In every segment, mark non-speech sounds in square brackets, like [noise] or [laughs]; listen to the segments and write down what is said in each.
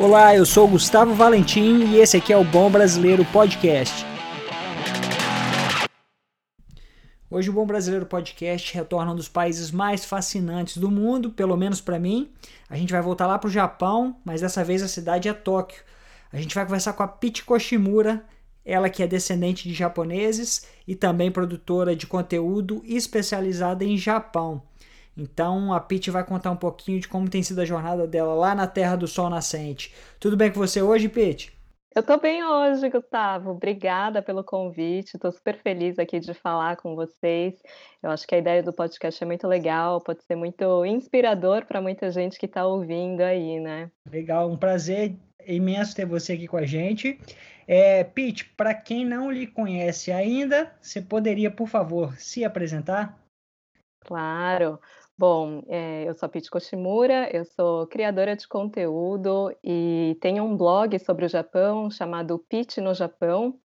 Olá, eu sou Gustavo Valentim e esse aqui é o Bom Brasileiro Podcast. Hoje o Bom Brasileiro Podcast retorna um dos países mais fascinantes do mundo, pelo menos para mim. A gente vai voltar lá para o Japão, mas dessa vez a cidade é Tóquio. A gente vai conversar com a Pete Koshimura, ela que é descendente de japoneses e também produtora de conteúdo especializada em Japão. Então a Pete vai contar um pouquinho de como tem sido a jornada dela lá na Terra do Sol Nascente. Tudo bem com você hoje, Pete? Eu tô bem hoje, Gustavo. Obrigada pelo convite. Estou super feliz aqui de falar com vocês. Eu acho que a ideia do podcast é muito legal, pode ser muito inspirador para muita gente que está ouvindo aí, né? Legal, um prazer imenso ter você aqui com a gente. É, Pete, para quem não lhe conhece ainda, você poderia, por favor, se apresentar? Claro. Bom, é, eu sou a Pete Koshimura, eu sou criadora de conteúdo e tenho um blog sobre o Japão chamado Pete no Japão.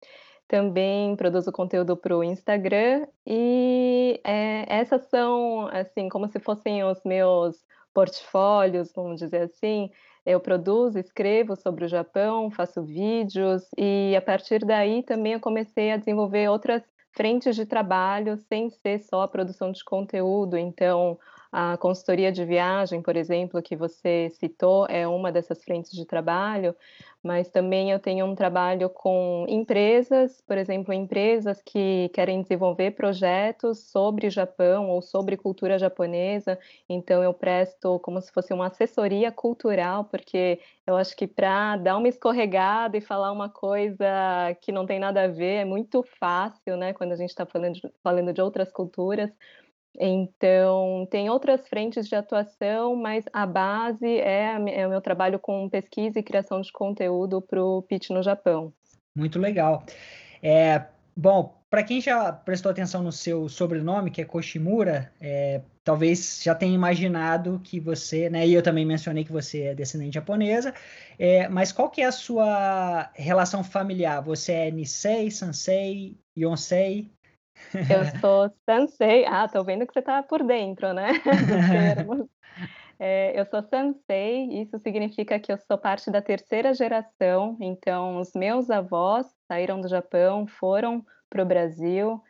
Também produzo conteúdo para o Instagram e é, essas são, assim, como se fossem os meus portfólios, vamos dizer assim. Eu produzo, escrevo sobre o Japão, faço vídeos e a partir daí também eu comecei a desenvolver outras frentes de trabalho sem ser só a produção de conteúdo. Então, a consultoria de viagem, por exemplo, que você citou, é uma dessas frentes de trabalho, mas também eu tenho um trabalho com empresas, por exemplo, empresas que querem desenvolver projetos sobre Japão ou sobre cultura japonesa, então eu presto como se fosse uma assessoria cultural, porque eu acho que para dar uma escorregada e falar uma coisa que não tem nada a ver é muito fácil, né, quando a gente está falando, falando de outras culturas. Então, tem outras frentes de atuação, mas a base é, é o meu trabalho com pesquisa e criação de conteúdo para o Pitch no Japão. Muito legal. É, bom, para quem já prestou atenção no seu sobrenome, que é Koshimura, é, talvez já tenha imaginado que você, né, e eu também mencionei que você é descendente japonesa, é, mas qual que é a sua relação familiar? Você é Nisei, Sansei, Yonsei? Eu [laughs] sou Sansei. Ah, tô vendo que você tá por dentro, né? [laughs] É, eu sou Sansei, isso significa que eu sou parte da terceira geração, então os meus avós saíram do Japão, foram para o Brasil,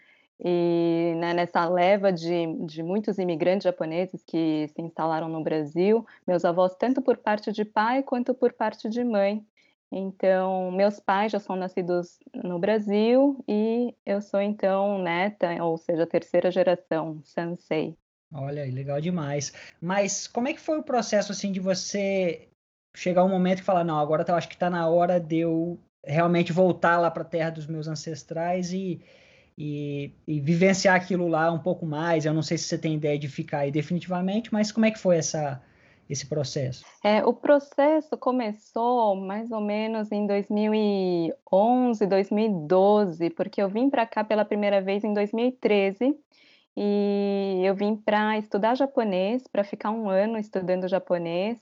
e né, nessa leva de, de muitos imigrantes japoneses que se instalaram no Brasil, meus avós, tanto por parte de pai quanto por parte de mãe, então, meus pais já são nascidos no Brasil e eu sou então neta, ou seja, terceira geração, Sansei. Olha, legal demais. Mas como é que foi o processo assim de você chegar um momento e falar, não, agora eu acho que está na hora de eu realmente voltar lá para a terra dos meus ancestrais e, e, e, vivenciar aquilo lá um pouco mais. Eu não sei se você tem ideia de ficar aí definitivamente, mas como é que foi essa esse processo? É, o processo começou mais ou menos em 2011, 2012, porque eu vim para cá pela primeira vez em 2013 e eu vim para estudar japonês, para ficar um ano estudando japonês.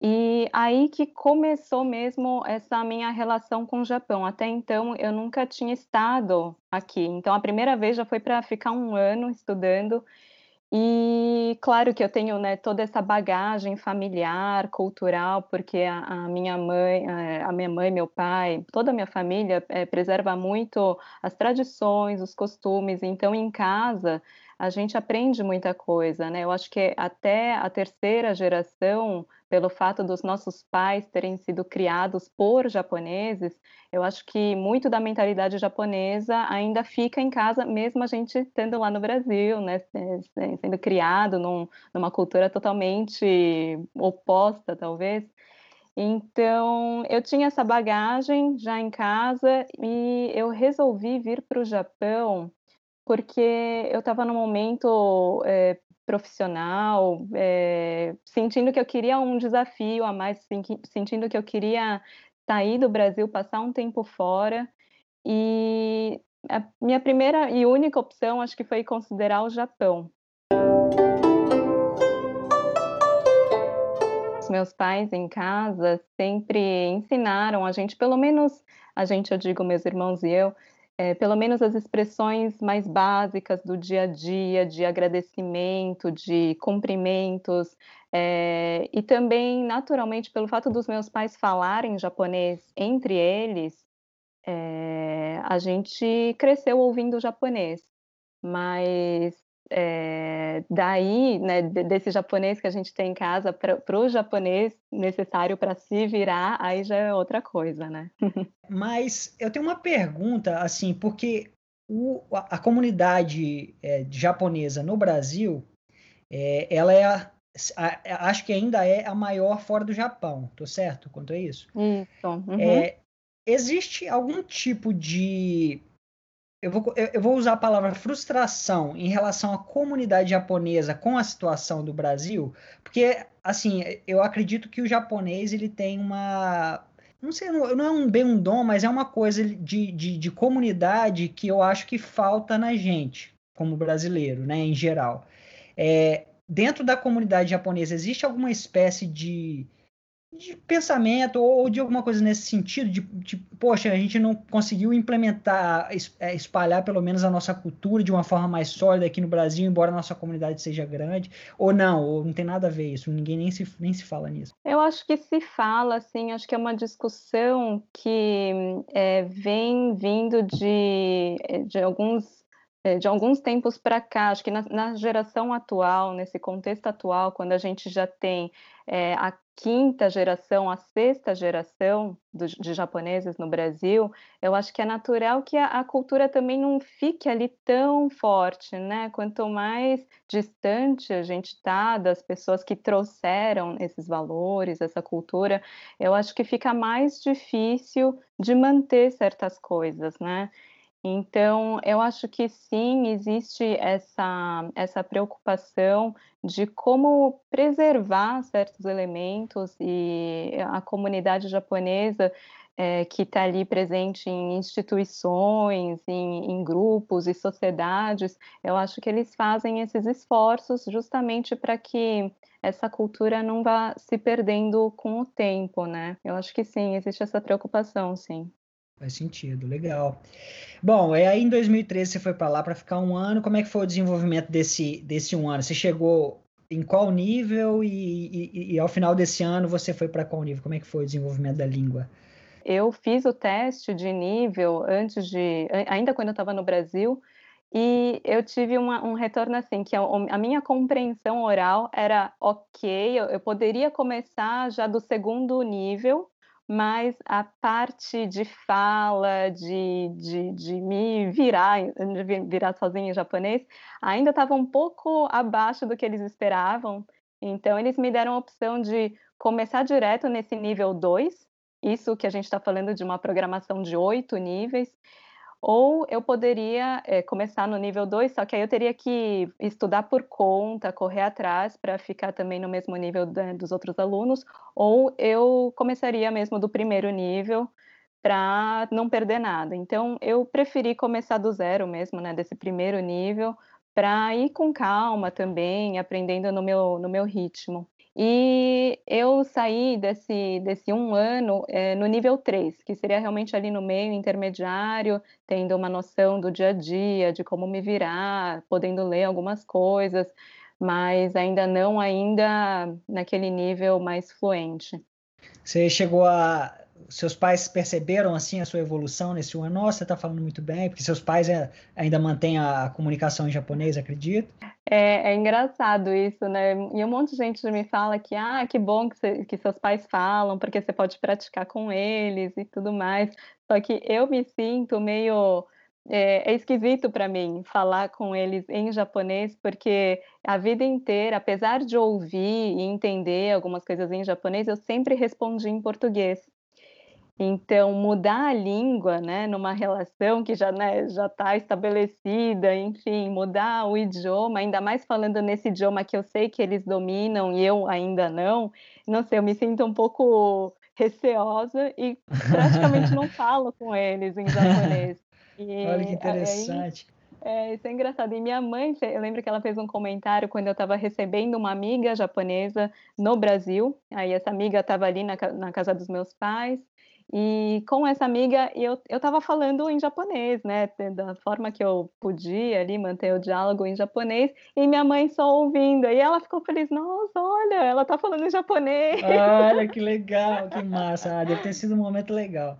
E aí que começou mesmo essa minha relação com o Japão. Até então eu nunca tinha estado aqui. Então a primeira vez já foi para ficar um ano estudando e claro que eu tenho né, toda essa bagagem familiar, cultural, porque a, a, minha mãe, eh, a minha mãe, meu pai, toda a minha família é, preserva muito as tradições, os costumes. Então, em casa, a gente aprende muita coisa, né? Eu acho que até a terceira geração, pelo fato dos nossos pais terem sido criados por japoneses, eu acho que muito da mentalidade japonesa ainda fica em casa, mesmo a gente estando lá no Brasil, né? Sendo criado num, numa cultura totalmente oposta, talvez. Então, eu tinha essa bagagem já em casa e eu resolvi vir para o Japão porque eu estava num momento é, profissional, é, sentindo que eu queria um desafio a mais, sentindo que eu queria sair do Brasil, passar um tempo fora. E a minha primeira e única opção, acho que foi considerar o Japão. Os meus pais em casa sempre ensinaram a gente, pelo menos a gente, eu digo, meus irmãos e eu, é, pelo menos as expressões mais básicas do dia a dia, de agradecimento, de cumprimentos, é, e também, naturalmente, pelo fato dos meus pais falarem japonês entre eles, é, a gente cresceu ouvindo japonês. Mas é, daí, né, desse japonês que a gente tem em casa para o japonês necessário para se virar, aí já é outra coisa, né? [laughs] Mas eu tenho uma pergunta, assim, porque o, a comunidade é, japonesa no Brasil, é, ela é a, a, acho que ainda é a maior fora do Japão, tô certo quanto a isso? Isso. Uhum. É, existe algum tipo de eu vou, eu vou usar a palavra frustração em relação à comunidade japonesa com a situação do Brasil, porque, assim, eu acredito que o japonês ele tem uma. Não sei, não é um bem um dom, mas é uma coisa de, de, de comunidade que eu acho que falta na gente, como brasileiro, né, em geral. É, dentro da comunidade japonesa, existe alguma espécie de de pensamento ou de alguma coisa nesse sentido, de, de, poxa, a gente não conseguiu implementar, é, espalhar pelo menos a nossa cultura de uma forma mais sólida aqui no Brasil, embora a nossa comunidade seja grande, ou não, ou não tem nada a ver isso, ninguém nem se, nem se fala nisso. Eu acho que se fala, assim, acho que é uma discussão que é, vem vindo de, de alguns é, de alguns tempos para cá, acho que na, na, geração atual, nesse contexto atual, quando a gente já tem é, a quinta geração, a sexta geração do, de japoneses no Brasil, eu acho que é natural que a, a, cultura também não fique ali tão forte, né? Quanto mais distante a gente está das pessoas que trouxeram esses valores, essa cultura, eu acho que fica mais difícil de manter certas coisas, né? Então, eu acho que sim, existe essa, essa preocupação de como preservar certos elementos e a comunidade japonesa é, que está ali presente em instituições, em, em, grupos e sociedades, eu acho que eles fazem esses esforços justamente para que essa cultura não vá se perdendo com o tempo, né? Eu acho que sim, existe essa preocupação, sim. Faz sentido, legal. Bom, e aí em 2013 você foi para lá para ficar um ano. Como é que foi o desenvolvimento desse, desse um ano? Você chegou em qual nível e, e, e ao final desse ano você foi para qual nível? Como é que foi o desenvolvimento da língua? Eu fiz o teste de nível antes de, ainda quando eu estava no Brasil, e eu tive uma, um retorno assim, que a, a, minha compreensão oral era ok, eu, eu poderia começar já do segundo nível, mas a parte de fala, de, de, de me virar, de virar sozinha em japonês, ainda estava um pouco abaixo do que eles esperavam. Então, eles me deram a opção de começar direto nesse nível 2, isso que a gente está falando de uma programação de oito níveis, ou eu poderia é, começar no nível 2, só que aí eu teria que estudar por conta, correr atrás para ficar também no mesmo nível da, dos outros alunos, ou eu começaria mesmo do primeiro nível para não perder nada. Então, eu preferi começar do zero mesmo, né, desse primeiro nível, para ir com calma também, aprendendo no meu, no meu ritmo. E eu saí desse, desse um ano é, no nível 3, que seria realmente ali no meio intermediário, tendo uma noção do dia a dia, de como me virar, podendo ler algumas coisas, mas ainda não ainda naquele nível mais fluente. Você chegou a seus pais perceberam assim a sua evolução nesse ano? Nossa, você está falando muito bem, porque seus pais é, ainda mantêm a comunicação em japonês, acredito? É, é, engraçado isso, né? E um monte de gente me fala que, ah, que bom que, você, que seus pais falam, porque você pode praticar com eles e tudo mais. Só que eu me sinto meio é, é, esquisito para mim falar com eles em japonês, porque a vida inteira, apesar de ouvir e entender algumas coisas em japonês, eu sempre respondi em português. Então, mudar a língua, né, numa relação que já né, já está estabelecida, enfim, mudar o idioma, ainda mais falando nesse idioma que eu sei que eles dominam e eu ainda não, não sei, eu me sinto um pouco receosa e praticamente não [laughs] falo com eles em japonês. E, Olha que interessante. Aí, é, isso é engraçado. E minha mãe, eu lembro que ela fez um comentário quando eu estava recebendo uma amiga japonesa no Brasil. Aí essa amiga estava ali na, na casa dos meus pais E com essa amiga eu eu estava falando em japonês, né, da forma que eu podia ali manter o diálogo em japonês, e minha mãe só ouvindo, e ela ficou feliz: "Nossa, olha, ela está falando em japonês". Olha, que [laughs] legal, que massa. Ah, deve ter sido um momento legal.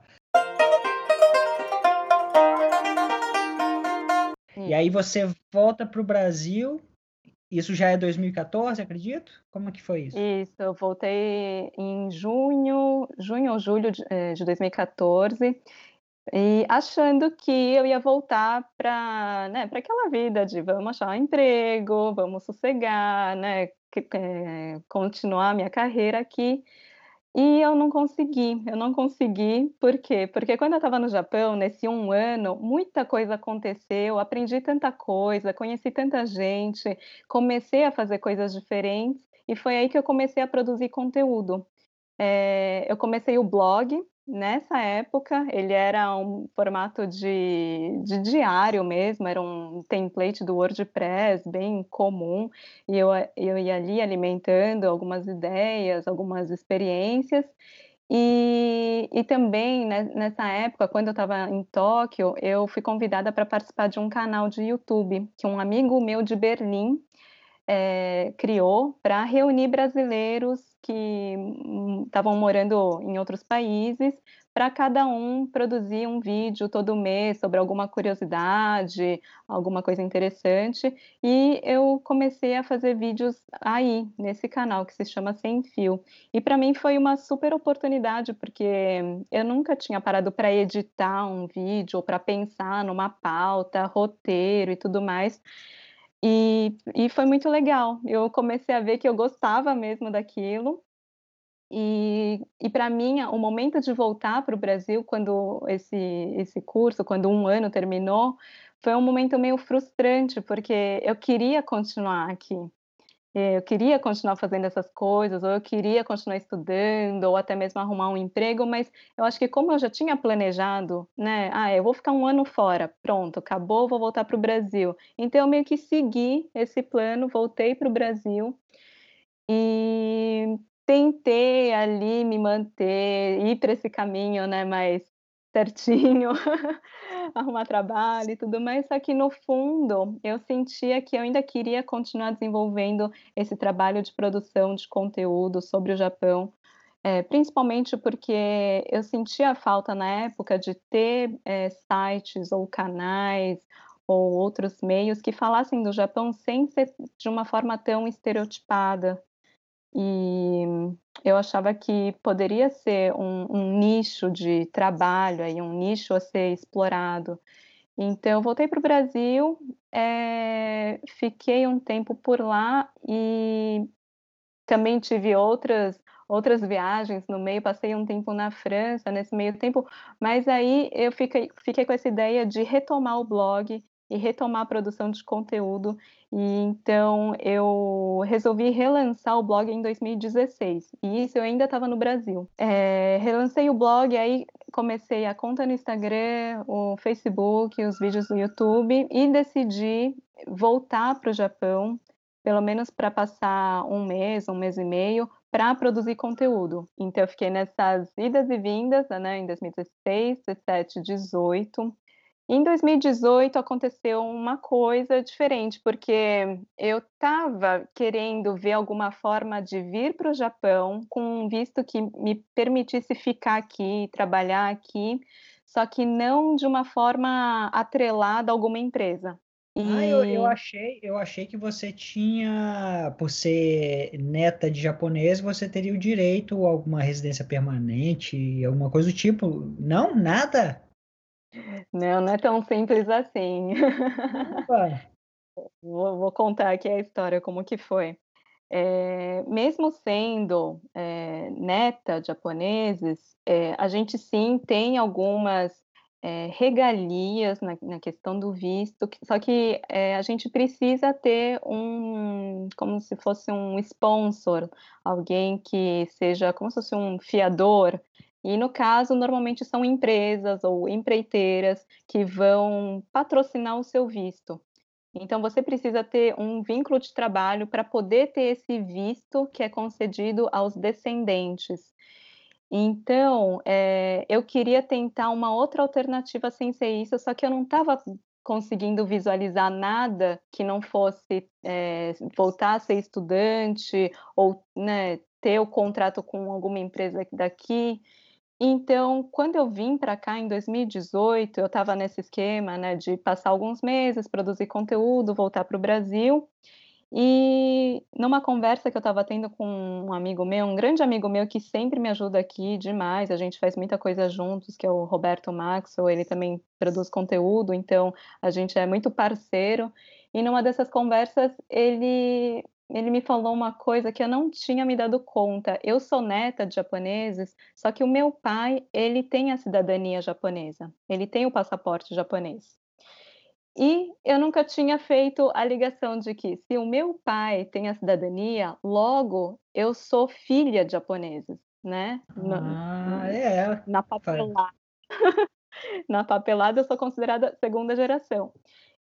E aí você volta para o Brasil isso já é 2014, acredito? Como que foi isso? Isso, eu voltei em junho, junho ou julho de, eh, de 2014, e achando que eu ia voltar para, né, aquela vida de vamos achar um emprego, vamos sossegar, né, que, é, continuar minha carreira aqui. E eu não consegui, eu não consegui, por quê? Porque quando eu estava no Japão, nesse um ano, muita coisa aconteceu, aprendi tanta coisa, conheci tanta gente, comecei a fazer coisas diferentes, e foi aí que eu comecei a produzir conteúdo. Eh, eu comecei o blog, Nessa época, ele era um formato de de diário mesmo, era um template do WordPress bem comum, e eu eu ia ali alimentando algumas ideias, algumas experiências, e e também, né, nessa época, quando eu estava em Tóquio, eu fui convidada para participar de um canal de YouTube, que um amigo meu de Berlim, eh, criou para reunir brasileiros que estavam morando em outros países, para cada um produzir um vídeo todo mês sobre alguma curiosidade, alguma coisa interessante, e eu comecei a fazer vídeos aí, nesse canal que se chama Sem Fio. E para mim foi uma super oportunidade, porque eu nunca tinha parado para editar um vídeo ou para pensar numa pauta, roteiro e tudo mais. E e foi muito legal. Eu comecei a ver que eu gostava mesmo daquilo. E e para mim, o momento de voltar para o Brasil, quando esse esse curso, quando um ano terminou, foi um momento meio frustrante, porque eu queria continuar aqui. Eh, eu queria continuar fazendo essas coisas, ou eu queria continuar estudando, ou até mesmo arrumar um emprego, mas eu acho que como eu já tinha planejado, né, "Ah, eu vou ficar um ano fora, pronto, acabou, vou voltar para o Brasil". Então eu meio que segui esse plano, voltei para o Brasil, e tentei ali me manter, ir para esse caminho, né, mais certinho, [laughs] arrumar trabalho e tudo mais, só que no fundo, eu sentia que eu ainda queria continuar desenvolvendo esse trabalho de produção de conteúdo sobre o Japão, eh, principalmente porque eu sentia falta na época de ter, eh, sites ou canais, ou outros meios que falassem do Japão sem ser de uma forma tão estereotipada. E eu achava que poderia ser um um nicho de trabalho aí, um nicho a ser explorado. Então voltei para o Brasil, eh, fiquei um tempo por lá e também tive outras outras viagens no meio, passei um tempo na França nesse meio tempo, mas aí eu fiquei fiquei com essa ideia de retomar o blog e retomar a produção de conteúdo, e então eu resolvi relançar o blog em 2016, e isso eu ainda estava no Brasil. Eh, relancei o blog, aí comecei a conta no Instagram, o Facebook, os vídeos no YouTube, e decidi voltar para o Japão, pelo menos para passar um mês, um mês e meio, para produzir conteúdo. Então eu fiquei nessas idas e vindas, né, em 2016, 17, 18. Em 2018 aconteceu uma coisa diferente, porque eu estava querendo ver alguma forma de vir para o Japão com um visto que me permitisse ficar aqui, trabalhar aqui, só que não de uma forma atrelada a alguma empresa. Ah, eu eu E achei eu achei que você tinha por ser neta de japonês, você teria o direito a alguma residência permanente, alguma coisa do tipo. Não? Nada? Não, não é tão simples assim. [laughs] Vou vou contar aqui a história, como que foi. Eh, mesmo sendo, eh, neta de japoneses, eh, a gente sim tem algumas, eh, regalias na na questão do visto, só que, eh, a gente precisa ter um como se fosse um sponsor, alguém que seja como se fosse um fiador, e no caso, normalmente são empresas ou empreiteiras que vão patrocinar o seu visto. Então você precisa ter um vínculo de trabalho para poder ter esse visto que é concedido aos descendentes. Então, eh, eu queria tentar uma outra alternativa sem ser isso, só que eu não estava conseguindo visualizar nada que não fosse, eh, voltar a ser estudante ou, né, ter o contrato com alguma empresa daqui. Então, quando eu vim para cá em 2018, eu estava nesse esquema, né, de passar alguns meses, produzir conteúdo, voltar para o Brasil. E numa conversa que eu estava tendo com um amigo meu, um grande amigo meu que sempre me ajuda aqui demais, a gente faz muita coisa juntos, que é o Roberto Maxwell, ele também produz conteúdo, então a gente é muito parceiro. E numa dessas conversas, ele ele me falou uma coisa que eu não tinha me dado conta. Eu sou neta de japoneses, só que o meu pai, ele tem a cidadania japonesa. Ele tem o passaporte japonês. E eu nunca tinha feito a ligação de que se o meu pai tem a cidadania, logo eu sou filha de japoneses, né? Ah, na, é. Na papelada. [laughs] na papelada eu sou considerada segunda geração.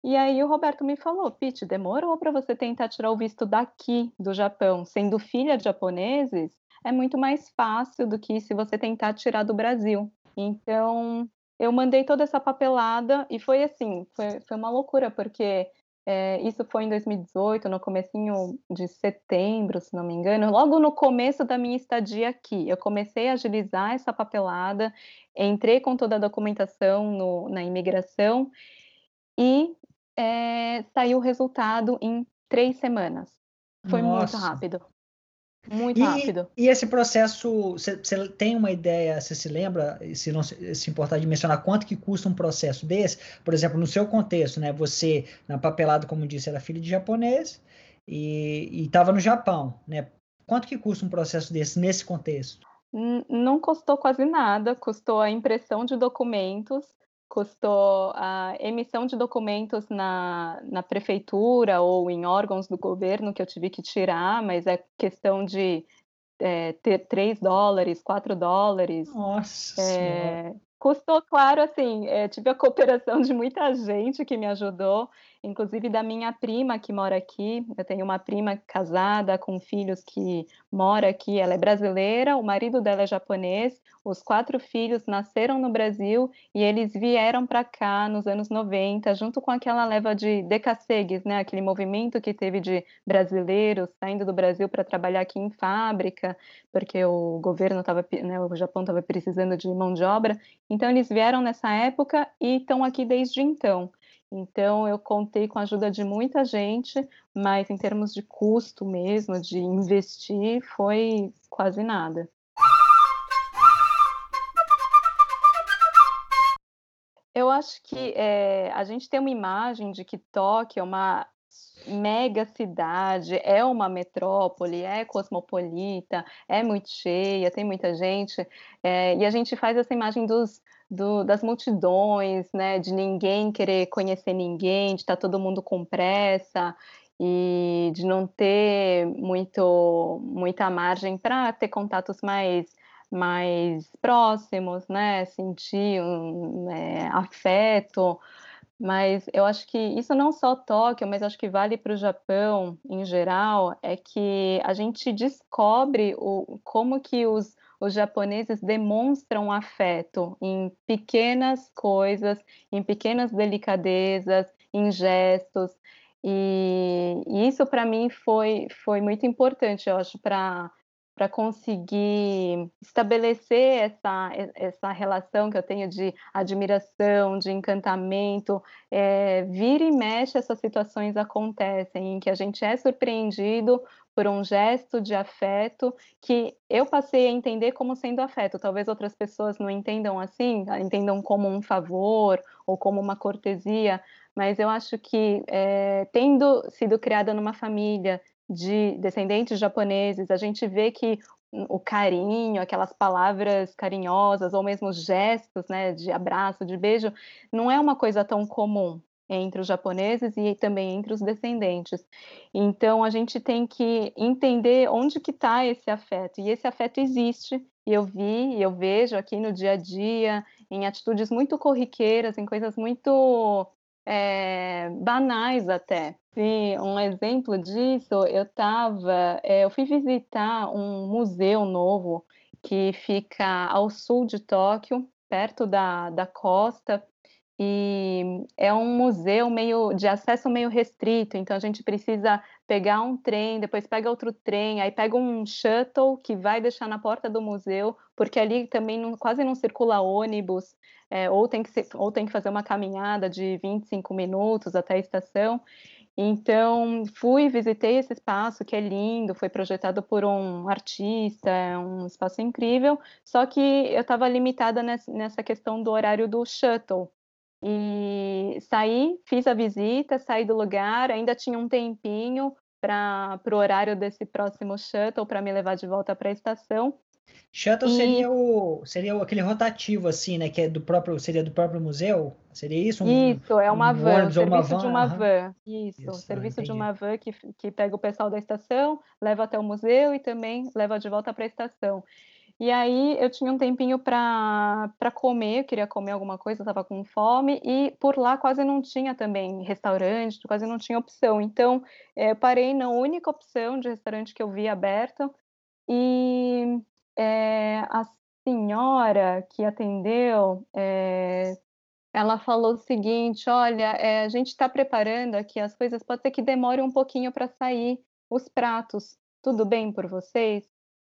E aí o Roberto me falou, Pete, demorou para você tentar tirar o visto daqui do Japão, sendo filha de japoneses, é muito mais fácil do que se você tentar tirar do Brasil. Então, eu mandei toda essa papelada e foi assim, foi, foi uma loucura, porque é, isso foi em 2018, no comecinho de setembro, se não me engano, logo no começo da minha estadia aqui. Eu comecei a agilizar essa papelada, entrei com toda a documentação no, na imigração e é, saiu o resultado em três semanas. Foi Nossa. muito rápido. Muito e, rápido. E esse processo, você tem uma ideia, você se lembra, se não se importar de mencionar, quanto que custa um processo desse? Por exemplo, no seu contexto, né? Você, na papelada, como disse, era filho de japonês e estava no Japão, né? Quanto que custa um processo desse nesse contexto? Não custou quase nada, custou a impressão de documentos custou a emissão de documentos na, na prefeitura ou em órgãos do governo que eu tive que tirar, mas é questão de é, ter 3 dólares, 4 dólares. Nossa! É, custou, claro, assim, é, tive a cooperação de muita gente que me ajudou, inclusive da minha prima que mora aqui. Eu tenho uma prima casada com filhos que mora aqui. Ela é brasileira, o marido dela é japonês. Os quatro filhos nasceram no Brasil e eles vieram para cá nos anos 90, junto com aquela leva de decassegues, né? Aquele movimento que teve de brasileiros saindo do Brasil para trabalhar aqui em fábrica, porque o governo estava, né, o Japão estava precisando de mão de obra. Então eles vieram nessa época e estão aqui desde então. Então, eu contei com a ajuda de muita gente, mas em termos de custo mesmo, de investir, foi quase nada. Eu acho que é, a gente tem uma imagem de que Tóquio é uma mega cidade, é uma metrópole, é cosmopolita, é muito cheia, tem muita gente, é, e a gente faz essa imagem dos do, das multidões, né, de ninguém querer conhecer ninguém, de estar tá todo mundo com pressa e de não ter muito, muita margem para ter contatos mais mais próximos, né, sentir um é, afeto, mas eu acho que isso não só Tóquio, mas acho que vale para o Japão em geral, é que a gente descobre o, como que os os japoneses demonstram afeto em pequenas coisas, em pequenas delicadezas, em gestos. E, e isso para mim foi, foi muito importante, eu acho, para para conseguir estabelecer essa, essa relação que eu tenho de admiração, de encantamento. É, vira e mexe, essas situações acontecem em que a gente é surpreendido por um gesto de afeto que eu passei a entender como sendo afeto. Talvez outras pessoas não entendam assim, entendam como um favor ou como uma cortesia, mas eu acho que é, tendo sido criada numa família de descendentes japoneses, a gente vê que o carinho, aquelas palavras carinhosas ou mesmo gestos, né, de abraço, de beijo, não é uma coisa tão comum entre os japoneses e também entre os descendentes. Então a gente tem que entender onde que está esse afeto e esse afeto existe. E eu vi, eu vejo aqui no dia a dia, em atitudes muito corriqueiras, em coisas muito é, banais até. E um exemplo disso, eu estava, é, eu fui visitar um museu novo que fica ao sul de Tóquio, perto da, da costa, e é um museu meio de acesso meio restrito, então a gente precisa pegar um trem, depois pega outro trem, aí pega um shuttle que vai deixar na porta do museu, porque ali também não, quase não circula ônibus, é, ou, tem que ser, ou tem que fazer uma caminhada de 25 minutos até a estação. Então, fui, visitei esse espaço que é lindo, foi projetado por um artista, é um espaço incrível, só que eu estava limitada nessa questão do horário do shuttle. E saí, fiz a visita, saí do lugar, ainda tinha um tempinho para o horário desse próximo shuttle para me levar de volta para a estação. Shuttle e... seria o seria aquele rotativo assim, né, que é do próprio seria do próprio museu? Seria isso? Um, isso, é uma um van, serviço uma van, de uma van. Isso, isso serviço de uma van que, que pega o pessoal da estação, leva até o museu e também leva de volta para a estação. E aí eu tinha um tempinho para comer, eu queria comer alguma coisa, estava com fome, e por lá quase não tinha também restaurante, quase não tinha opção. Então é, parei na única opção de restaurante que eu vi aberto, e é, a senhora que atendeu, é, ela falou o seguinte: olha, a gente está preparando aqui as coisas, pode ser que demore um pouquinho para sair os pratos. Tudo bem por vocês?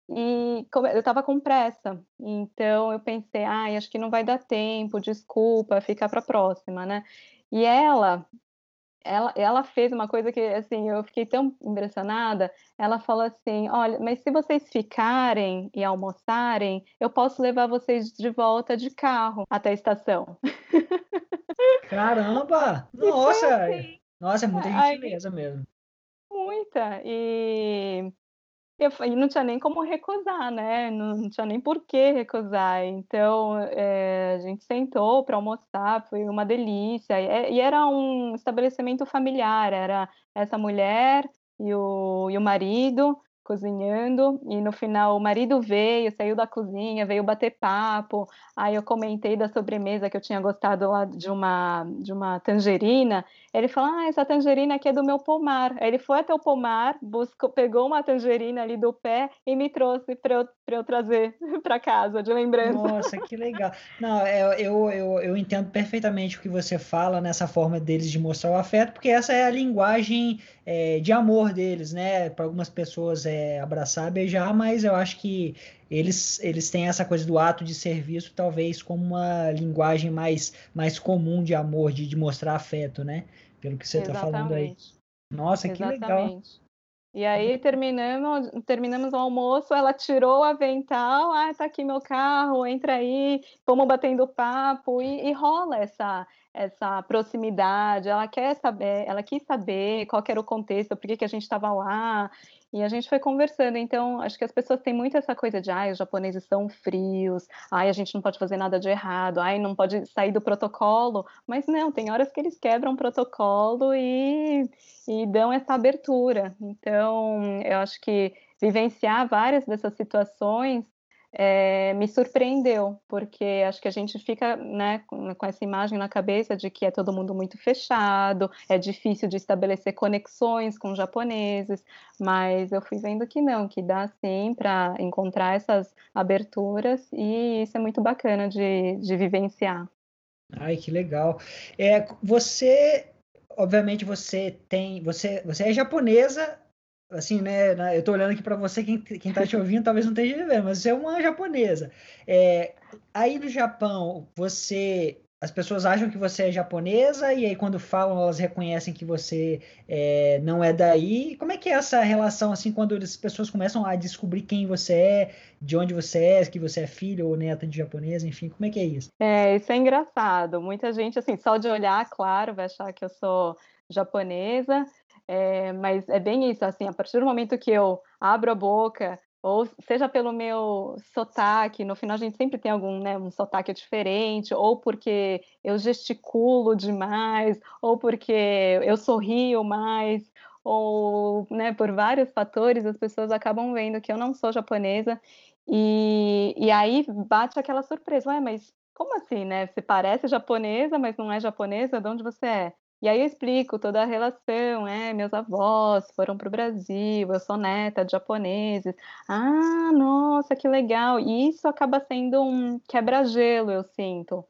E eu estava com pressa, então eu pensei, ai, acho que não vai dar tempo, desculpa, ficar para a próxima, né? E ela, ela, ela fez uma coisa que, assim, eu fiquei tão impressionada. Ela falou assim: Olha, mas se vocês ficarem e almoçarem, eu posso levar vocês de volta de carro até a estação. [laughs] Caramba! Nossa! Assim, Nossa, é muita gentileza mesmo. Muita. E eu e não tinha nem como recusar, né, não não tinha nem por que recusar. Então, eh, a gente sentou para almoçar, foi uma delícia. E e era um estabelecimento familiar, era essa mulher e o e o marido, cozinhando e no final o marido veio, saiu da cozinha, veio bater papo. Aí eu comentei da sobremesa que eu tinha gostado lá de uma de uma tangerina. Ele falou: "Ah, essa tangerina aqui é do meu pomar". Aí ele foi até o pomar, buscou, pegou uma tangerina ali do pé e me trouxe para eu, eu trazer [laughs] para casa de lembrança. Nossa, que legal. Não, é, eu, eu, eu entendo perfeitamente o que você fala nessa forma deles de mostrar o afeto, porque essa é a linguagem é, de amor deles, né? Para algumas pessoas é abraçar, beijar, mas eu acho que eles, eles têm essa coisa do ato de serviço, talvez como uma linguagem mais, mais comum de amor, de, de mostrar afeto, né? Pelo que você está falando aí. Nossa, Exatamente. que legal. E aí terminamos, terminamos o almoço, ela tirou o avental, ah, tá aqui meu carro, entra aí, vamos batendo papo. E, e rola essa essa proximidade, ela quer saber, ela quis saber qual era o contexto, por que, que a gente estava lá, e a gente foi conversando. Então, acho que as pessoas têm muito essa coisa de, ai, os japoneses são frios, ai, a gente não pode fazer nada de errado, ai, não pode sair do protocolo. Mas não, tem horas que eles quebram o protocolo e, e dão essa abertura. Então, eu acho que vivenciar várias dessas situações é, me surpreendeu, porque acho que a gente fica né, com, essa imagem na cabeça de que é todo mundo muito fechado, é difícil de estabelecer conexões com japoneses, mas eu fui vendo que não, que dá sim para encontrar essas aberturas e isso é muito bacana de, de vivenciar. Ai, que legal. É, você, obviamente, você tem, você, você é japonesa assim, né, eu tô olhando aqui para você, quem, quem tá te ouvindo talvez não esteja vendo, mas você é uma japonesa. É, aí no Japão, você, as pessoas acham que você é japonesa e aí quando falam elas reconhecem que você é, não é daí. Como é que é essa relação, assim, quando as pessoas começam a descobrir quem você é, de onde você é, que você é filho ou neta de japonesa, enfim, como é que é isso? É, isso é engraçado. Muita gente, assim, só de olhar, claro, vai achar que eu sou japonesa, é, mas é bem isso, assim, a partir do momento que eu abro a boca, ou seja pelo meu sotaque, no final a gente sempre tem algum, né, um sotaque diferente, ou porque eu gesticulo demais, ou porque eu sorrio mais, ou, né, por vários fatores, as pessoas acabam vendo que eu não sou japonesa, e, e aí bate aquela surpresa, ué, mas como assim, né? Você parece japonesa, mas não é japonesa, de onde você é? E aí eu explico toda a relação, é, meus avós foram para o Brasil, eu sou neta de japoneses. Ah, nossa, que legal! E isso acaba sendo um quebra-gelo, eu sinto,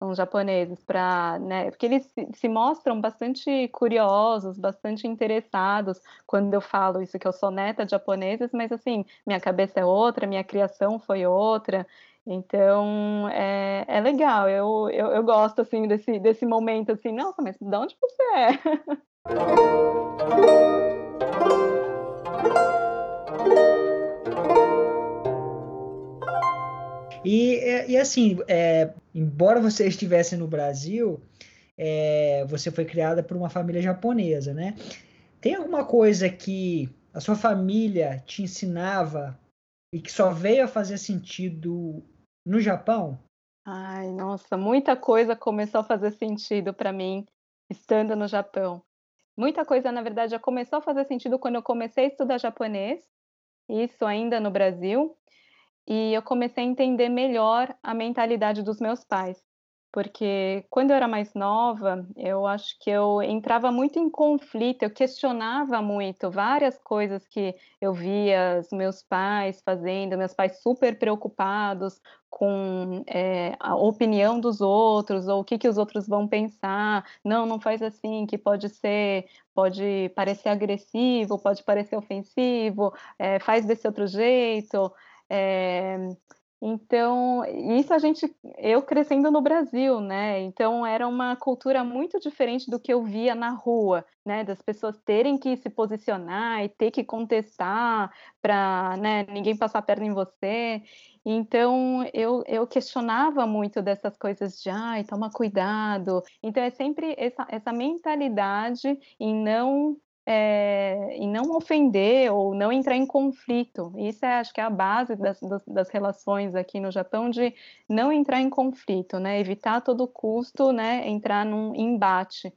os japoneses, para, né, porque eles se, se, mostram bastante curiosos, bastante interessados quando eu falo isso, que eu sou neta de japoneses, mas assim, minha cabeça é outra, minha criação foi outra, então, é, é legal, eu, eu, eu, gosto, assim, desse, desse momento, assim, nossa, mas de onde você é? [laughs] E, e assim, é, embora você estivesse no Brasil, é, você foi criada por uma família japonesa, né? Tem alguma coisa que a sua família te ensinava e que só veio a fazer sentido no Japão? Ai, nossa, muita coisa começou a fazer sentido para mim estando no Japão. Muita coisa, na verdade, já começou a fazer sentido quando eu comecei a estudar japonês, isso ainda no Brasil, e eu comecei a entender melhor a mentalidade dos meus pais porque quando eu era mais nova, eu acho que eu entrava muito em conflito, eu questionava muito várias coisas que eu via os meus pais fazendo, meus pais super preocupados com é, a opinião dos outros, ou o que, que os outros vão pensar, não, não faz assim, que pode ser, pode parecer agressivo, pode parecer ofensivo, é, faz desse outro jeito. É, então, isso a gente, eu crescendo no Brasil, né? Então era uma cultura muito diferente do que eu via na rua, né? Das pessoas terem que se posicionar e ter que contestar para, né, ninguém passar a perna em você. Então eu, eu questionava muito dessas coisas de ai, toma cuidado. Então é sempre essa, essa mentalidade em não é, em não ofender ou não entrar em conflito. Isso é, acho que é a base das, das, das, relações aqui no Japão de não entrar em conflito, né? Evitar a todo custo, né? Entrar num embate.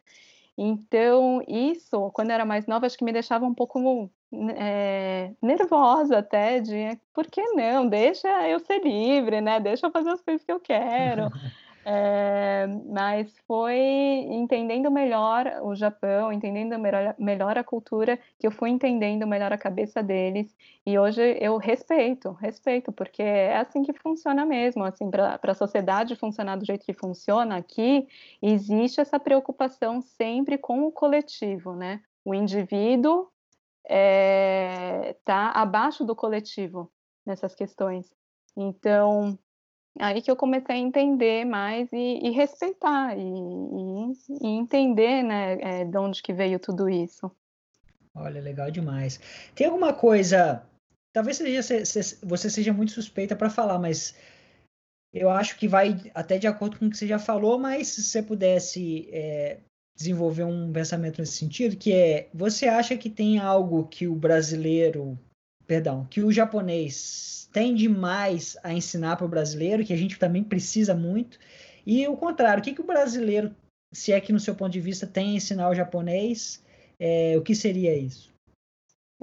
Então, isso, quando eu era mais nova, acho que me deixava um pouco é, nervosa até de por que não? Deixa eu ser livre, né? Deixa eu fazer as coisas que eu quero. [laughs] É, mas foi entendendo melhor o Japão, entendendo melhor, melhor a cultura, que eu fui entendendo melhor a cabeça deles. E hoje eu respeito, respeito, porque é assim que funciona mesmo. Assim, para a sociedade funcionar do jeito que funciona aqui, existe essa preocupação sempre com o coletivo, né? O indivíduo está é, tá abaixo do coletivo nessas questões. Então, Aí que eu comecei a entender mais e, e respeitar, e, e, e, entender, né, é, de onde que veio tudo isso. Olha, legal demais. Tem alguma coisa, talvez seja, você seja muito suspeita para falar, mas eu acho que vai até de acordo com o que você já falou, mas se você pudesse é, desenvolver um pensamento nesse sentido, que é, você acha que tem algo que o brasileiro, perdão, que o japonês tem demais a ensinar para o brasileiro, que a gente também precisa muito. E o contrário, o que, que o brasileiro, se é que no seu ponto de vista, tem a ensinar o japonês, é, o que seria isso?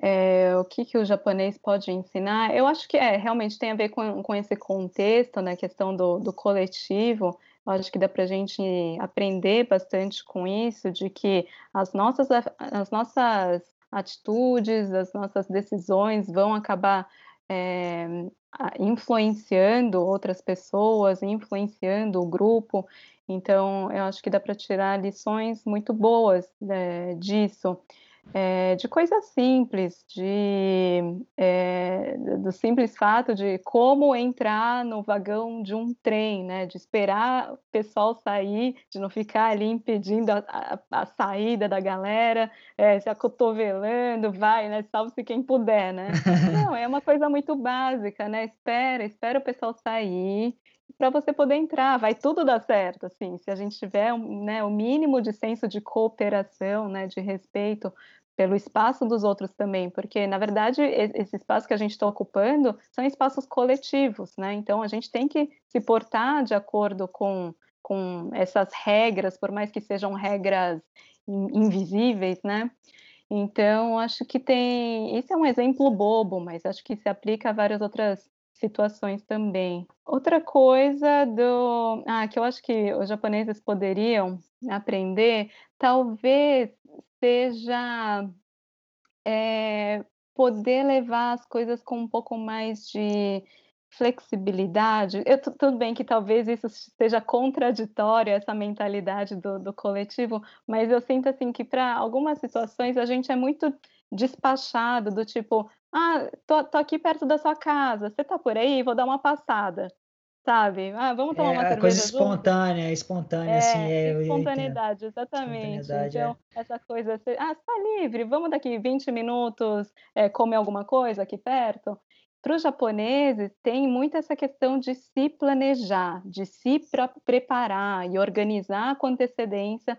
É, o que, que o japonês pode ensinar? Eu acho que é, realmente tem a ver com, com esse contexto, né, questão do, do coletivo. Eu acho que dá para a gente aprender bastante com isso, de que as nossas, as nossas atitudes, as nossas decisões vão acabar é, influenciando outras pessoas, influenciando o grupo. Então, eu acho que dá para tirar lições muito boas né, disso é, de coisas simples, de, é, do simples fato de como entrar no vagão de um trem, né? De esperar o pessoal sair, de não ficar ali impedindo a, a, a saída da galera, é, se acotovelando, vai, né? Salve-se quem puder, né? [laughs] Não, é uma coisa muito básica, né? Espera, espera o pessoal sair, para você poder entrar, vai tudo dar certo, assim, se a gente tiver né, o mínimo de senso de cooperação, né, de respeito pelo espaço dos outros também, porque na verdade esse espaço que a gente está ocupando são espaços coletivos, né? Então a gente tem que se portar de acordo com, com essas regras, por mais que sejam regras invisíveis, né? Então acho que tem, isso é um exemplo bobo, mas acho que se aplica a várias outras situações também. Outra coisa do, ah, que eu acho que os japoneses poderiam aprender, talvez seja é, poder levar as coisas com um pouco mais de flexibilidade. Eu, tudo bem que talvez isso seja contraditório, essa mentalidade do, do coletivo, mas eu sinto assim que para algumas situações a gente é muito despachado, do tipo, ah, tô, tô aqui perto da sua casa, você tá por aí? Vou dar uma passada sabe? Ah, vamos tomar é, uma cerveja coisa junto? espontânea, espontânea, assim, É, é, eu entendo. espontaneidade, exatamente. Espontaneidade, é. Então, essa coisa, você, ah, você tá livre, vamos daqui 20 minutos é, comer alguma coisa aqui perto. Para os japoneses, tem muito essa questão de se planejar, de se preparar e organizar com antecedência,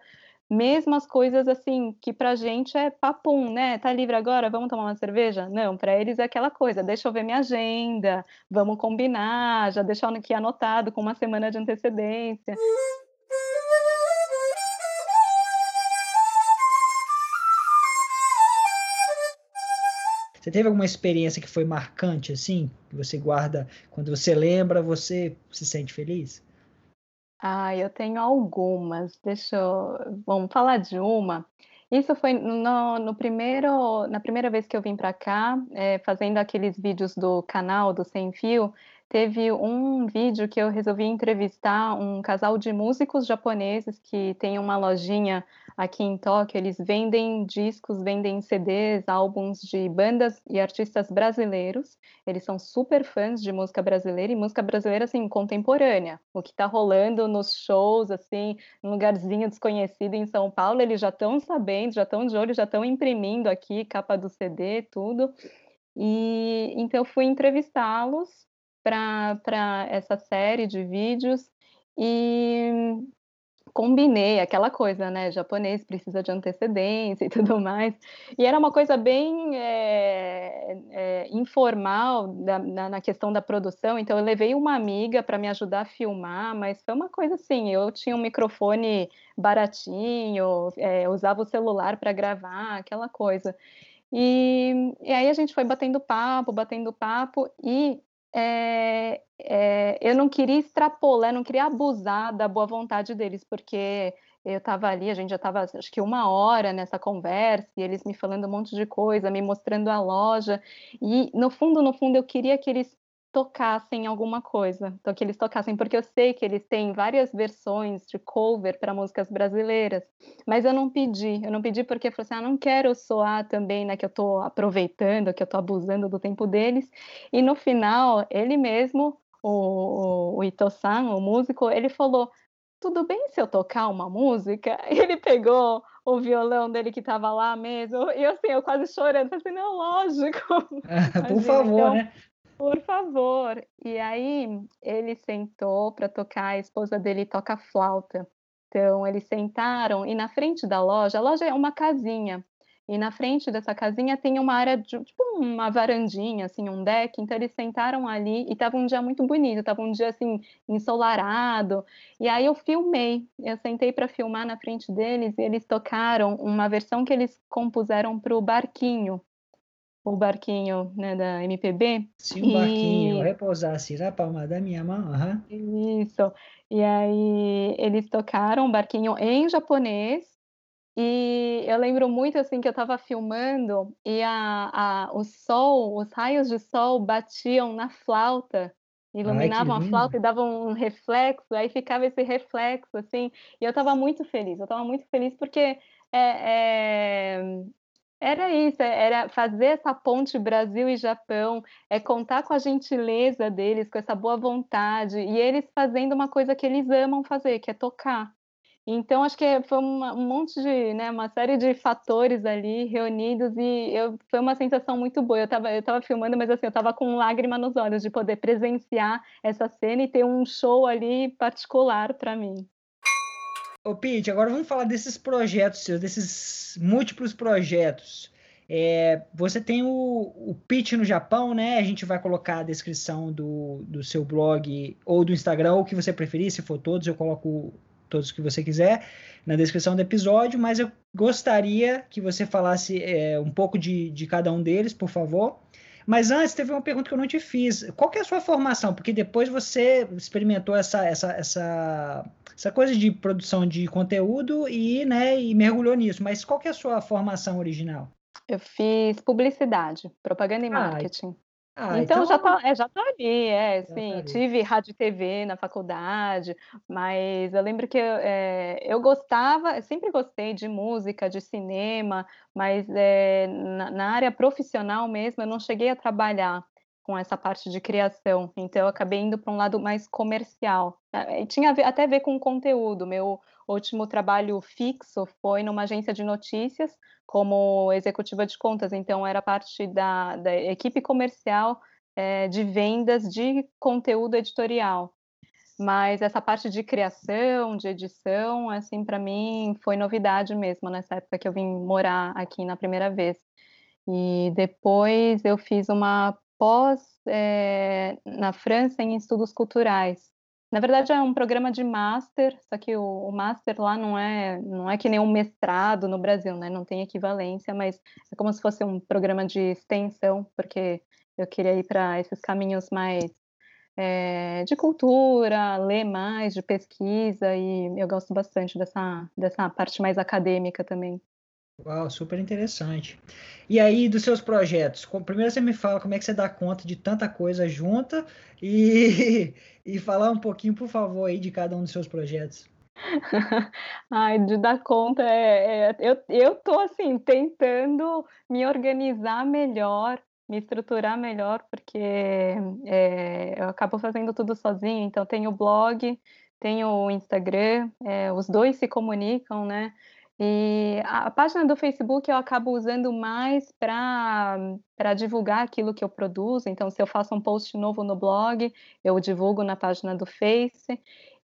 mesmo as coisas assim que para a gente é papum, né? Tá livre agora? Vamos tomar uma cerveja? Não, para eles é aquela coisa, deixa eu ver minha agenda, vamos combinar, já deixar aqui anotado com uma semana de antecedência. Você teve alguma experiência que foi marcante, assim, que você guarda, quando você lembra, você se sente feliz? Ah, eu tenho algumas. Deixa eu vamos falar de uma. Isso foi no no primeiro na primeira vez que eu vim para cá, eh, fazendo aqueles vídeos do canal do Sem Fio, teve um vídeo que eu resolvi entrevistar um casal de músicos japoneses que tem uma lojinha aqui em Tóquio. Eles vendem discos, vendem CDs, álbuns de bandas e artistas brasileiros. Eles são super fãs de música brasileira e música brasileira, assim, contemporânea. O que está rolando nos shows, assim, num lugarzinho desconhecido em São Paulo, eles já estão sabendo, já estão de olho, já estão imprimindo aqui capa do CD, tudo. E então eu fui entrevistá-los para essa série de vídeos e combinei aquela coisa, né, japonês precisa de antecedência e tudo mais. E era uma coisa bem eh eh, informal da na na questão da produção, então eu levei uma amiga para me ajudar a filmar, mas foi uma coisa assim, eu tinha um microfone baratinho, eh, usava o celular para gravar, aquela coisa. E e aí a gente foi batendo papo, batendo papo e, eh eh, eu não queria extrapolar, não queria abusar da boa vontade deles, porque eu estava ali, a gente já estava acho que uma hora nessa conversa, e eles me falando um monte de coisa, me mostrando a loja, e no fundo, no fundo eu queria que eles tocassem alguma coisa, então que eles tocassem, porque eu sei que eles têm várias versões de cover para músicas brasileiras, mas eu não pedi, eu não pedi porque eu falei assim: "Ah, não quero soar também, né, que eu estou aproveitando, que eu estou abusando do tempo deles", e no final, ele mesmo, o o o Ito-san, o músico, ele falou: "Tudo bem se eu tocar uma música?" [laughs] E ele pegou o violão dele que estava lá mesmo, e assim, eu quase chorando, falei assim: "Não, lógico, [laughs] [laughs] Por favor, então, né? Por favor". E aí, ele sentou para tocar, a esposa dele toca flauta, então eles sentaram e na frente da loja a loja é uma casinha, e na frente dessa casinha tem uma área de tipo uma varandinha, assim, um deck, então eles sentaram ali e estava um dia muito bonito, estava um dia, assim, ensolarado, e aí eu filmei, eu sentei para filmar na frente deles e eles tocaram uma versão que eles compuseram para o Barquinho, o Barquinho, né, da MPB, Se um barquinho e repousasse na palma da minha mão aham. Isso. E aí eles tocaram o Barquinho em japonês, e eu lembro muito, assim, que eu estava filmando e a a o sol, os raios de sol batiam na flauta, Ai, iluminavam a lindo. flauta e davam um reflexo, aí ficava esse reflexo, assim, e eu estava muito feliz, eu estava muito feliz porque, eh eh, era isso, era fazer essa ponte Brasil e Japão, é contar com a gentileza deles, com essa boa vontade, e eles fazendo uma coisa que eles amam fazer, que é tocar. Então acho que foi uma um monte de, né, uma série de fatores ali reunidos e eu foi uma sensação muito boa. Eu estava eu estava filmando, mas assim, eu estava com lágrima nos olhos de poder presenciar essa cena e ter um show ali particular para mim. Ô Pitty, agora vamos falar desses projetos seus, desses múltiplos projetos. Eh, você tem o o no Japão, né, a gente vai colocar a descrição do do seu blog ou do Instagram, ou o que você preferir, se for todos, eu coloco todos que você quiser na descrição do episódio, mas eu gostaria que você falasse, eh, um pouco de de cada um deles, por favor. Mas antes teve uma pergunta que eu não te fiz. Qual que é a sua formação? Porque depois você experimentou essa, essa, essa, essa coisa de produção de conteúdo e, né, e mergulhou nisso. Mas qual que é a sua formação original? Eu fiz publicidade, propaganda e ah, marketing. Ah, então, então, já tá, é, já tô ali, é, tá sim, tive rádio e TV na faculdade, mas eu lembro que eu, é, eu gostava, sempre gostei de música, de cinema, mas é, na, na, área profissional mesmo eu não cheguei a trabalhar com essa parte de criação, então eu acabei indo para um lado mais comercial. É, tinha até a ver com conteúdo, meu último trabalho fixo foi numa agência de notícias, como executiva de contas, então era parte da, da equipe comercial é, de vendas de conteúdo editorial. Mas essa parte de criação, de edição, assim, para mim foi novidade mesmo nessa época que eu vim morar aqui na primeira vez. E depois eu fiz uma pós é, na França em estudos culturais. Na verdade, é um programa de master, só que o, o, master lá não é, não é que nem um mestrado no Brasil, né? Não tem equivalência, mas é como se fosse um programa de extensão, porque eu queria ir para esses caminhos mais é, de cultura, ler mais, de pesquisa, e eu gosto bastante dessa, dessa parte mais acadêmica também. Uau, super interessante. E aí, dos seus projetos? Primeiro você me fala como é que você dá conta de tanta coisa junta e, [laughs] e falar um pouquinho, por favor, aí de cada um dos seus projetos. [laughs] Ai, de dar conta, é, é, eu, eu tô assim, tentando me organizar melhor, me estruturar melhor, porque é, eu acabo fazendo tudo sozinho, então tenho o blog, tenho o Instagram, é, os dois se comunicam, né? E a, página do Facebook eu acabo usando mais para divulgar aquilo que eu produzo. Então, se eu faço um post novo no blog, eu divulgo na página do Face.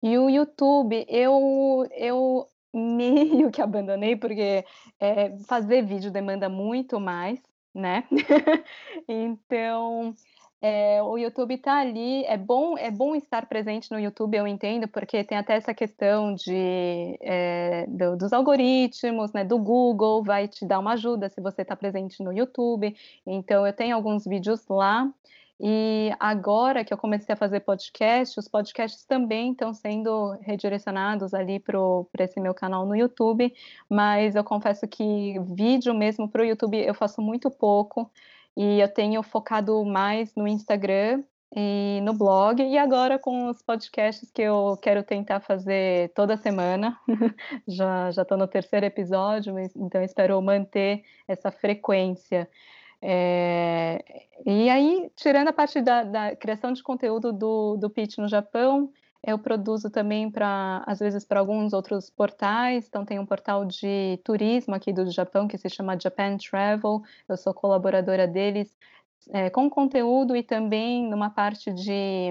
E o YouTube, eu, eu meio que abandonei, porque é, fazer vídeo demanda muito mais, né? [laughs] então, é, o YouTube está ali, é bom, é bom estar presente no YouTube, eu entendo, porque tem até essa questão de, é, do, dos algoritmos, né, do Google, vai te dar uma ajuda se você está presente no YouTube. Então, eu tenho alguns vídeos lá. E agora que eu comecei a fazer podcast, os podcasts também estão sendo redirecionados ali para esse meu canal no YouTube, mas eu confesso que vídeo mesmo para o YouTube eu faço muito pouco. E eu tenho focado mais no Instagram e no blog, e agora com os podcasts que eu quero tentar fazer toda semana. [laughs] já estou no terceiro episódio, então espero manter essa frequência. É... E aí, tirando a parte da, da criação de conteúdo do, do Pitch no Japão, eu produzo também para, às vezes, para alguns outros portais. Então, tem um portal de turismo aqui do Japão que se chama Japan Travel. Eu sou colaboradora deles é, com conteúdo e também numa parte de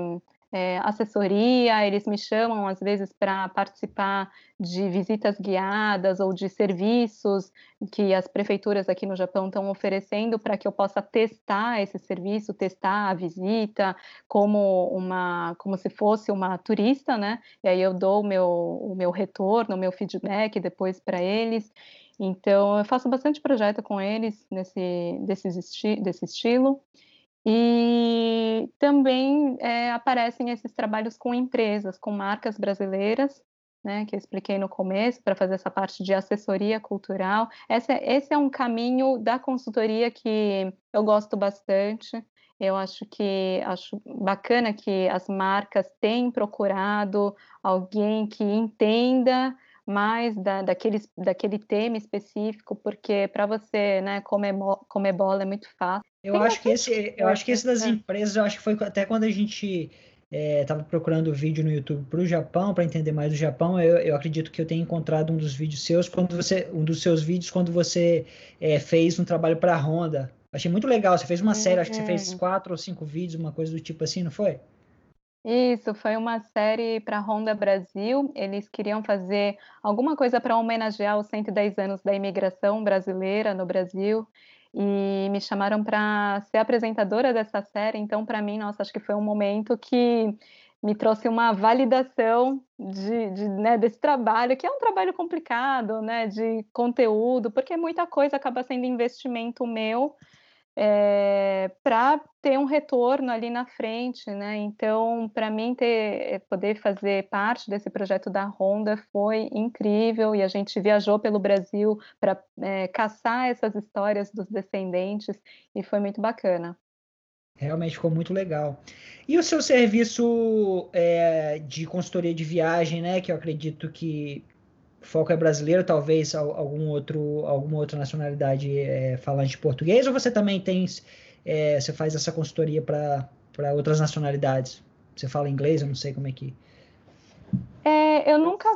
é, assessoria, eles me chamam às vezes para participar de visitas guiadas ou de serviços que as prefeituras aqui no Japão estão oferecendo para que eu possa testar esse serviço, testar a visita como uma, como se fosse uma turista, né? E aí eu dou o meu, o meu retorno, o meu feedback depois para eles. Então eu faço bastante projeto com eles nesse desse, desse estilo. E também é, aparecem esses trabalhos com empresas, com marcas brasileiras, né, que eu expliquei no começo, para fazer essa parte de assessoria cultural. Esse, esse é um caminho da consultoria que eu gosto bastante. Eu acho que acho bacana que as marcas têm procurado alguém que entenda mais da, daquele, daquele tema específico, porque para você né, comer, comer bola é muito fácil. Eu acho que esse, eu acho que esse das empresas, eu acho que foi até quando a gente estava é, procurando vídeo no YouTube para o Japão, para entender mais do Japão, eu, eu, acredito que eu tenha encontrado um dos vídeos seus, quando você, um dos seus vídeos quando você é, fez um trabalho para a Honda. Achei muito legal. Você fez uma série, acho que você fez quatro ou cinco vídeos, uma coisa do tipo assim, não foi? Isso, foi uma série para a Honda Brasil. Eles queriam fazer alguma coisa para homenagear os 110 anos da imigração brasileira no Brasil e me chamaram para ser apresentadora dessa série. Então, para mim, nossa, acho que foi um momento que me trouxe uma validação de, de né, desse trabalho, que é um trabalho complicado, né, de conteúdo, porque muita coisa acaba sendo investimento meu. É, para ter um retorno ali na frente, né? Então, para mim ter poder fazer parte desse projeto da Honda foi incrível e a gente viajou pelo Brasil para é, caçar essas histórias dos descendentes e foi muito bacana. Realmente ficou muito legal. E o seu serviço é, de consultoria de viagem, né? Que eu acredito que o foco é brasileiro, talvez algum outro, alguma outra nacionalidade é, falante de português, ou você também tem, é, você faz essa consultoria para outras nacionalidades? Você fala inglês, eu não sei como é que. É, eu nunca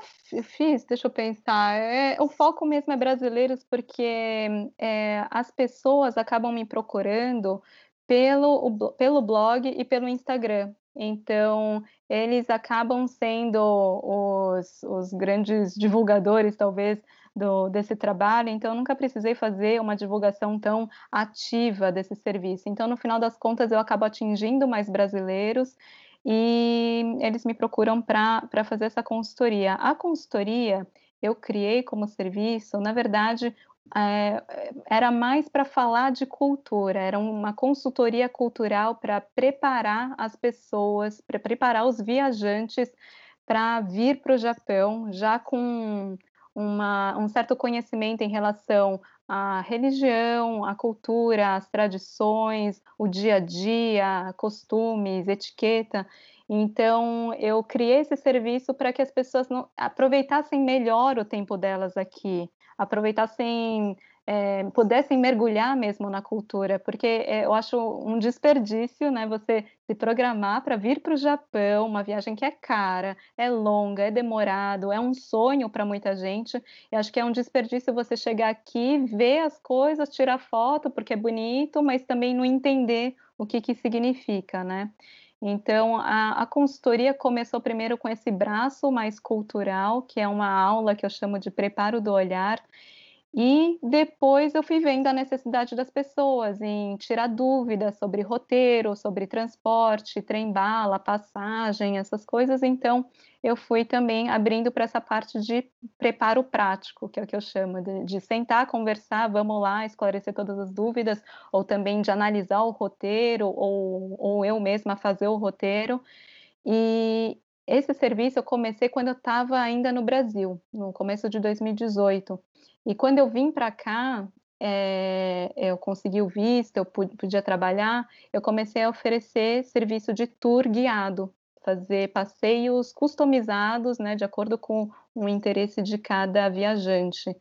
fiz, deixa eu pensar. É, o foco mesmo é brasileiros, porque é, as pessoas acabam me procurando pelo, pelo blog e pelo Instagram. Então, eles acabam sendo os, os grandes divulgadores, talvez, do, desse trabalho, então eu nunca precisei fazer uma divulgação tão ativa desse serviço. Então, no final das contas, eu acabo atingindo mais brasileiros e eles me procuram para fazer essa consultoria. A consultoria eu criei como serviço, na verdade, é, era mais para falar de cultura, era uma consultoria cultural para preparar as pessoas, para preparar os viajantes para vir para o Japão já com uma, um certo conhecimento em relação à religião, à cultura, às tradições, o dia a dia, costumes, etiqueta. Então, eu criei esse serviço para que as pessoas não, aproveitassem melhor o tempo delas aqui aproveitassem, é, pudessem mergulhar mesmo na cultura, porque é, eu acho um desperdício, né? Você se programar para vir para o Japão, uma viagem que é cara, é longa, é demorado, é um sonho para muita gente. E acho que é um desperdício você chegar aqui, ver as coisas, tirar foto porque é bonito, mas também não entender o que que significa, né? Então, a, a, consultoria começou primeiro com esse braço mais cultural, que é uma aula que eu chamo de preparo do olhar, e depois eu fui vendo a necessidade das pessoas em tirar dúvidas sobre roteiro, sobre transporte, trem-bala, passagem, essas coisas. Então, eu fui também abrindo para essa parte de preparo prático, que é o que eu chamo de, de, sentar, conversar, vamos lá, esclarecer todas as dúvidas, ou também de analisar o roteiro, ou, ou eu mesma fazer o roteiro. E esse serviço eu comecei quando eu estava ainda no Brasil, no começo de 2018. E quando eu vim para cá, é, eu consegui o visto, eu podia trabalhar, eu comecei a oferecer serviço de tour guiado, fazer passeios customizados, né, de acordo com o interesse de cada viajante.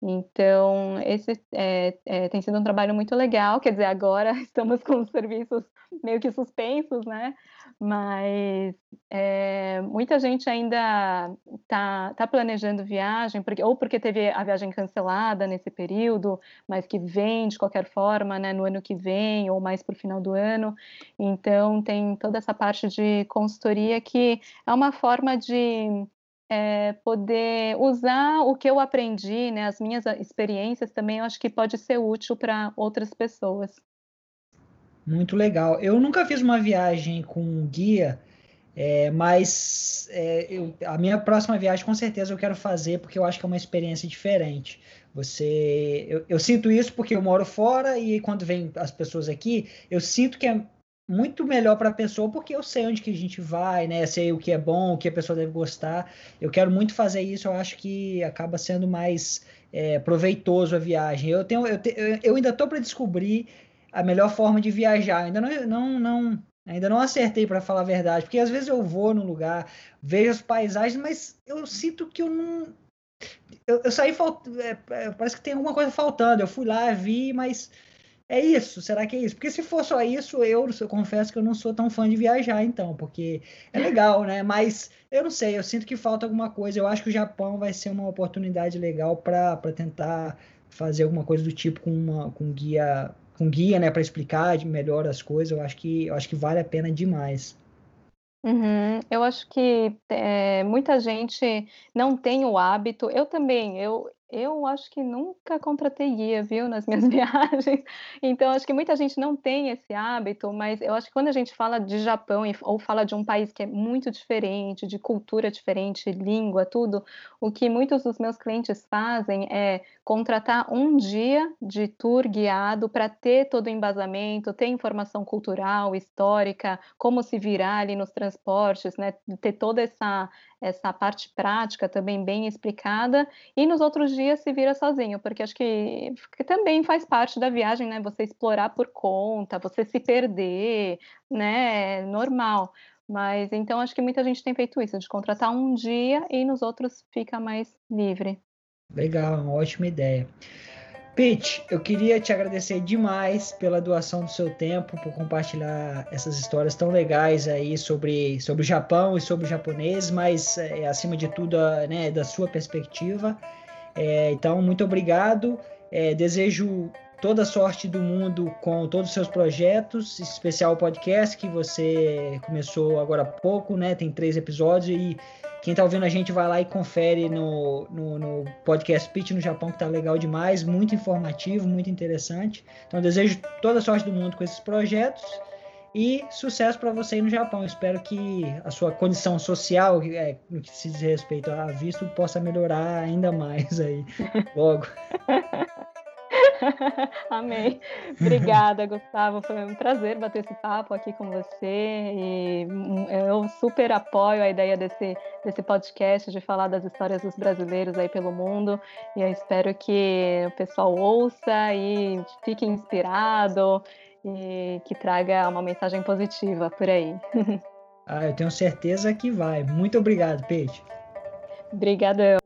Então, esse é, é, tem sido um trabalho muito legal, quer dizer, agora [laughs] estamos com os serviços meio que suspensos, né? Mas é, muita gente ainda está tá planejando viagem, porque, ou porque teve a viagem cancelada nesse período, mas que vem de qualquer forma, né, no ano que vem, ou mais para o final do ano. Então, tem toda essa parte de consultoria que é uma forma de é, poder usar o que eu aprendi, né, as minhas experiências também, eu acho que pode ser útil para outras pessoas. Muito legal. Eu nunca fiz uma viagem com guia, é, mas é, eu, a minha próxima viagem com certeza eu quero fazer porque eu acho que é uma experiência diferente. Você, eu, eu sinto isso porque eu moro fora e quando vem as pessoas aqui, eu sinto que é muito melhor para a pessoa, porque eu sei onde que a gente vai, né? Sei o que é bom, o que a pessoa deve gostar. Eu quero muito fazer isso, eu acho que acaba sendo mais é, proveitoso a viagem. Eu, tenho, eu, te, eu ainda estou para descobrir a melhor forma de viajar. Ainda não, não, não ainda não acertei para falar a verdade, porque às vezes eu vou num lugar, vejo as paisagens, mas eu sinto que eu não eu, eu saí falt... É, é, parece que tem alguma coisa faltando. Eu fui lá, vi, mas é isso? Será que é isso? Porque se for só isso, eu, eu confesso que eu não sou tão fã de viajar, então, porque é legal, né? Mas eu não sei, eu sinto que falta alguma coisa. Eu acho que o Japão vai ser uma oportunidade legal para tentar fazer alguma coisa do tipo com, uma, com guia, com guia, né, para explicar melhor as coisas. Eu acho que eu acho que vale a pena demais. Uhum. Eu acho que é, muita gente não tem o hábito. Eu também, eu, Eu acho que nunca contratei guia, viu, nas minhas [laughs] viagens. Então acho que muita gente não tem esse hábito, mas eu acho que quando a gente fala de Japão ou fala de um país que é muito diferente, de cultura diferente, língua, tudo, o que muitos dos meus clientes fazem é contratar um dia de tour guiado para ter todo o embasamento, ter informação cultural, histórica, como se virar ali nos transportes, né, ter toda essa essa parte prática também bem explicada, e nos outros dias se vira sozinho, porque acho que, que também faz parte da viagem, né? Você explorar por conta, você se perder, né? Normal. Mas então acho que muita gente tem feito isso, de contratar um dia e nos outros fica mais livre. Legal, uma ótima ideia. Pete, eu queria te agradecer demais pela doação do seu tempo, por compartilhar essas histórias tão legais aí sobre, sobre o Japão e sobre o japonês, mas é, acima de tudo, né, da sua perspectiva. É, então, muito obrigado. É, desejo toda a sorte do mundo com todos os seus projetos, especial o podcast que você começou agora há pouco, né? Tem três episódios e quem tá ouvindo a gente vai lá e confere no, no, no podcast Pitch no Japão, que tá legal demais, muito informativo, muito interessante. Então, desejo toda a sorte do mundo com esses projetos e sucesso para você aí no Japão. Espero que a sua condição social, é, no que se diz respeito a visto, possa melhorar ainda mais aí [laughs] logo. [laughs] [laughs] Amém. Obrigada, Gustavo. Foi um prazer bater esse papo aqui com você. E hum, eu super apoio a ideia desse, desse podcast, de falar das histórias dos brasileiros aí pelo mundo. E eu espero que o pessoal ouça e fique inspirado e que traga uma mensagem positiva por aí. [laughs] Ah, eu tenho certeza que vai. Muito obrigado, Peixe. Obrigadão.